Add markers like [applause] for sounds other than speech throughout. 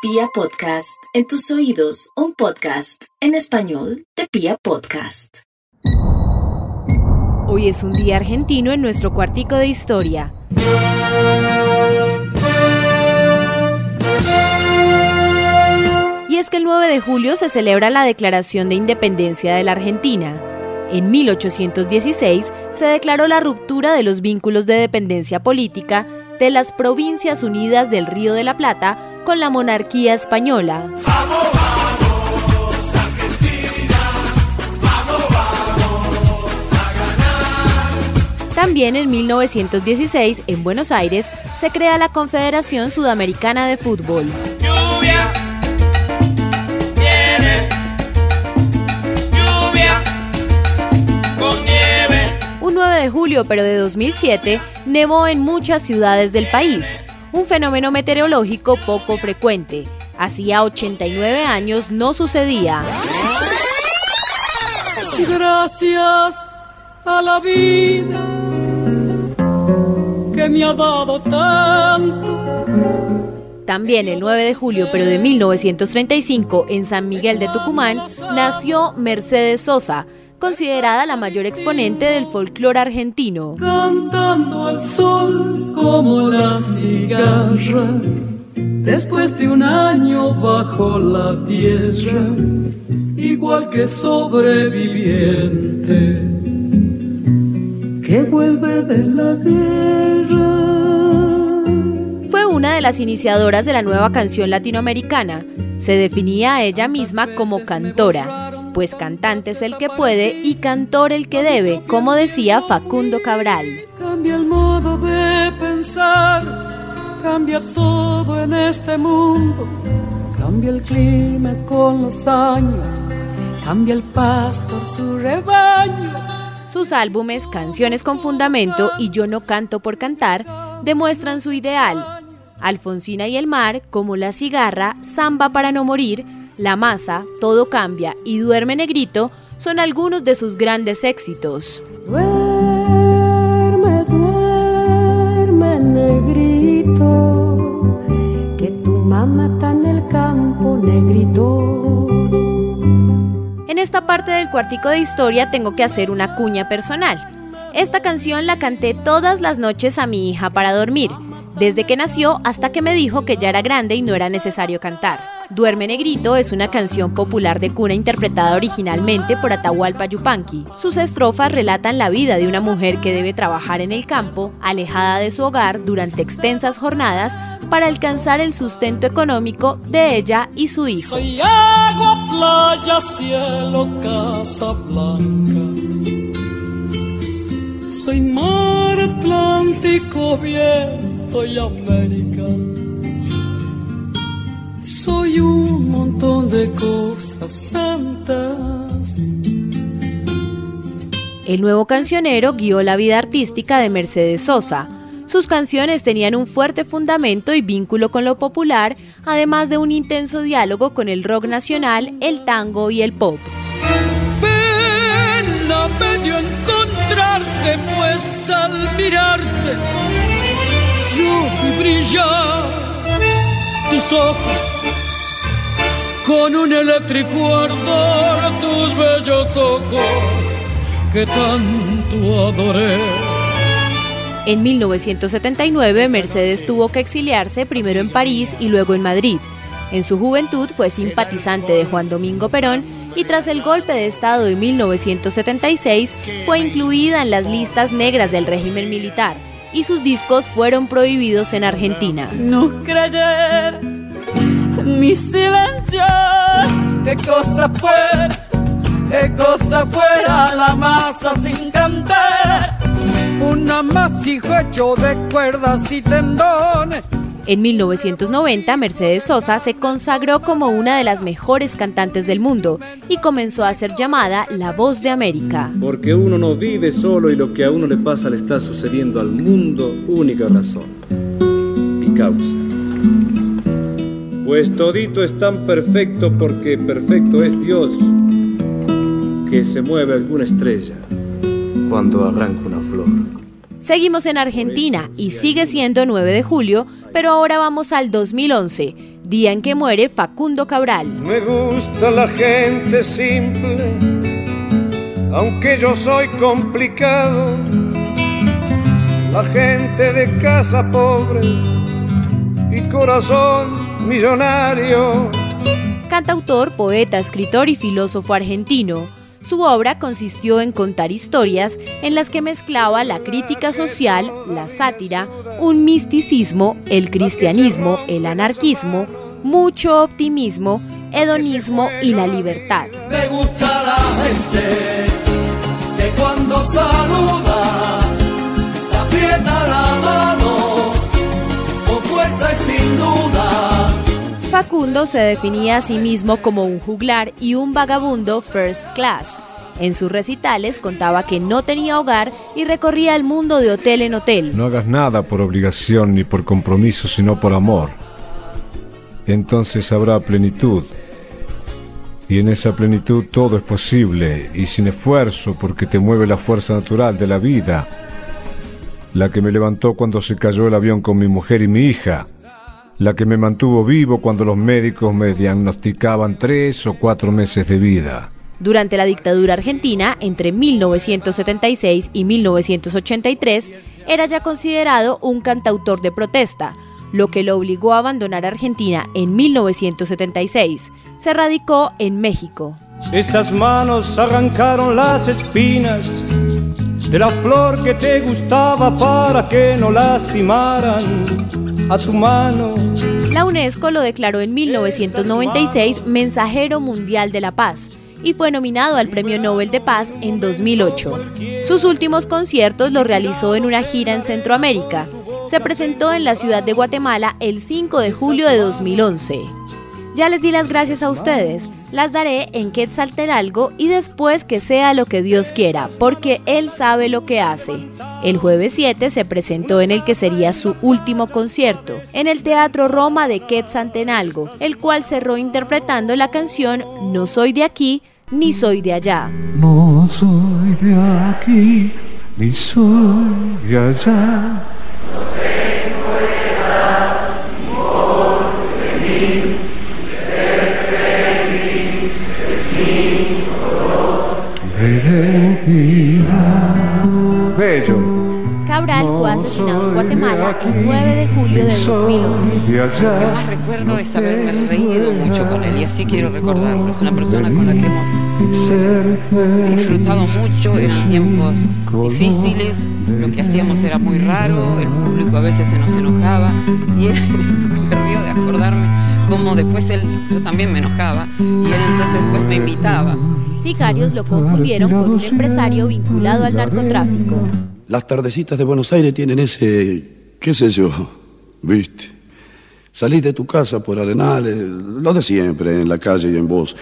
Pia Podcast, en tus oídos, un podcast en español de Pia Podcast. Hoy es un día argentino en nuestro cuartico de historia. Y es que el 9 de julio se celebra la Declaración de Independencia de la Argentina. En 1816 se declaró la ruptura de los vínculos de dependencia política de las Provincias Unidas del Río de la Plata con la monarquía española. También en 1916, en Buenos Aires, se crea la Confederación Sudamericana de Fútbol. De julio, pero de 2007, nevó en muchas ciudades del país, un fenómeno meteorológico poco frecuente. Hacía 89 años no sucedía. Gracias a la vida que me ha dado tanto. También el 9 de julio, pero de 1935, en San Miguel de Tucumán, nació Mercedes Sosa, considerada la mayor exponente del folclore argentino. Cantando al sol como la cigarra, después de un año bajo la tierra, igual que sobreviviente que vuelve de la guerra. Fue una de las iniciadoras de la nueva canción latinoamericana. Se definía a ella misma como cantora pues cantante es el que puede y cantor el que debe, como decía Facundo Cabral. Cambia el modo de pensar, cambia todo en este mundo, cambia el clima con los años, cambia el pastor su rebaño. Sus álbumes Canciones con Fundamento y Yo no canto por cantar demuestran su ideal. Alfonsina y el mar, como La cigarra, Samba para no morir, la masa, Todo cambia y Duerme Negrito son algunos de sus grandes éxitos. Duerme, duerme, negrito, que tu mamá está en el campo, negrito. En esta parte del cuartico de historia tengo que hacer una cuña personal. Esta canción la canté todas las noches a mi hija para dormir, desde que nació hasta que me dijo que ya era grande y no era necesario cantar. Duerme Negrito es una canción popular de cuna interpretada originalmente por Atahualpa Yupanqui. Sus estrofas relatan la vida de una mujer que debe trabajar en el campo, alejada de su hogar durante extensas jornadas para alcanzar el sustento económico de ella y su hijo. Soy agua, playa, cielo, casa blanca. Soy mar Atlántico, viento y América soy un montón de cosas santas. El nuevo cancionero guió la vida artística de Mercedes Sosa. Sus canciones tenían un fuerte fundamento y vínculo con lo popular, además de un intenso diálogo con el rock nacional, el tango y el pop. Pena me dio encontrarte, pues al mirarte yo vi brillar tus ojos con un eléctrico ardor tus bellos ojos que tanto adoré. En 1979, Mercedes tuvo que exiliarse primero en París y luego en Madrid. En su juventud fue simpatizante de Juan Domingo Perón y tras el golpe de Estado de 1976 fue incluida en las listas negras del régimen militar y sus discos fueron prohibidos en Argentina. No creer mi silencio. Qué cosa fuera, qué cosa fuera la masa sin cantar. Un amasijo hecho de cuerdas y tendones. En 1990, Mercedes Sosa se consagró como una de las mejores cantantes del mundo y comenzó a ser llamada la voz de América. Porque uno no vive solo y lo que a uno le pasa le está sucediendo al mundo, única razón. Mi causa. Pues todito es tan perfecto porque perfecto es Dios que se mueve alguna estrella cuando arranca una flor. Seguimos en Argentina y sigue siendo 9 de julio, pero ahora vamos al 2011, día en que muere Facundo Cabral. Me gusta la gente simple, aunque yo soy complicado. La gente de casa pobre y corazón millonario. Cantautor, poeta, escritor y filósofo argentino, su obra consistió en contar historias en las que mezclaba la crítica social, la sátira, un misticismo, el cristianismo, el anarquismo, mucho optimismo, hedonismo y la libertad. Facundo se definía a sí mismo como un juglar y un vagabundo first class. En sus recitales contaba que no tenía hogar y recorría el mundo de hotel en hotel. No hagas nada por obligación ni por compromiso, sino por amor. Entonces habrá plenitud. Y en esa plenitud todo es posible y sin esfuerzo porque te mueve la fuerza natural de la vida, la que me levantó cuando se cayó el avión con mi mujer y mi hija, la que me mantuvo vivo cuando los médicos me diagnosticaban tres o cuatro meses de vida. Durante la dictadura argentina, entre 1976 y 1983, era ya considerado un cantautor de protesta, lo que lo obligó a abandonar Argentina en 1976. Se radicó en México. Estas manos arrancaron las espinas de la flor que te gustaba para que no lastimaran a tu mano. La UNESCO lo declaró en 1996 Mensajero Mundial de la Paz y fue nominado al Premio Nobel de Paz en 2008. Sus últimos conciertos los realizó en una gira en Centroamérica. Se presentó en la ciudad de Guatemala el 5 de julio de 2011. Ya les di las gracias a ustedes, las daré en Quetzaltenango y después que sea lo que Dios quiera, porque Él sabe lo que hace. El jueves 7 se presentó en el que sería su último concierto, en el Teatro Roma de Quetzaltenango, el cual cerró interpretando la canción No soy de aquí ni soy de allá. No soy de aquí ni soy de allá. Bello. Cabral fue asesinado en Guatemala el 9 de julio de 2011. Lo que más recuerdo es haberme reído mucho con él y así quiero recordarlo. Es una persona con la que hemos disfrutado mucho, eran tiempos difíciles, lo que hacíamos era muy raro, el público a veces se nos enojaba y él [laughs] me río de acordarme cómo después él, yo también me enojaba y él entonces pues me invitaba. Sicarios lo confundieron con un empresario vinculado al narcotráfico. Las tardecitas de Buenos Aires tienen ese, qué sé yo, viste. Salís de tu casa por Arenales, lo de siempre, en la calle y en vos.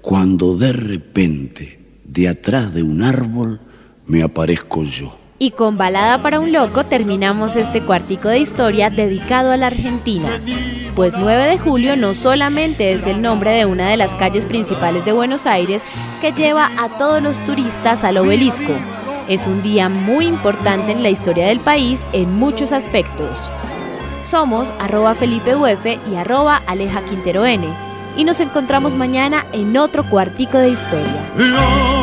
Cuando de repente, de atrás de un árbol, me aparezco yo. Y con Balada para un Loco terminamos este cuartico de historia dedicado a la Argentina. Pues 9 de julio no solamente es el nombre de una de las calles principales de Buenos Aires que lleva a todos los turistas al obelisco. Es un día muy importante en la historia del país en muchos aspectos. Somos arroba Felipe Uf y arroba Aleja Quintero N. Y nos encontramos mañana en otro cuartico de historia.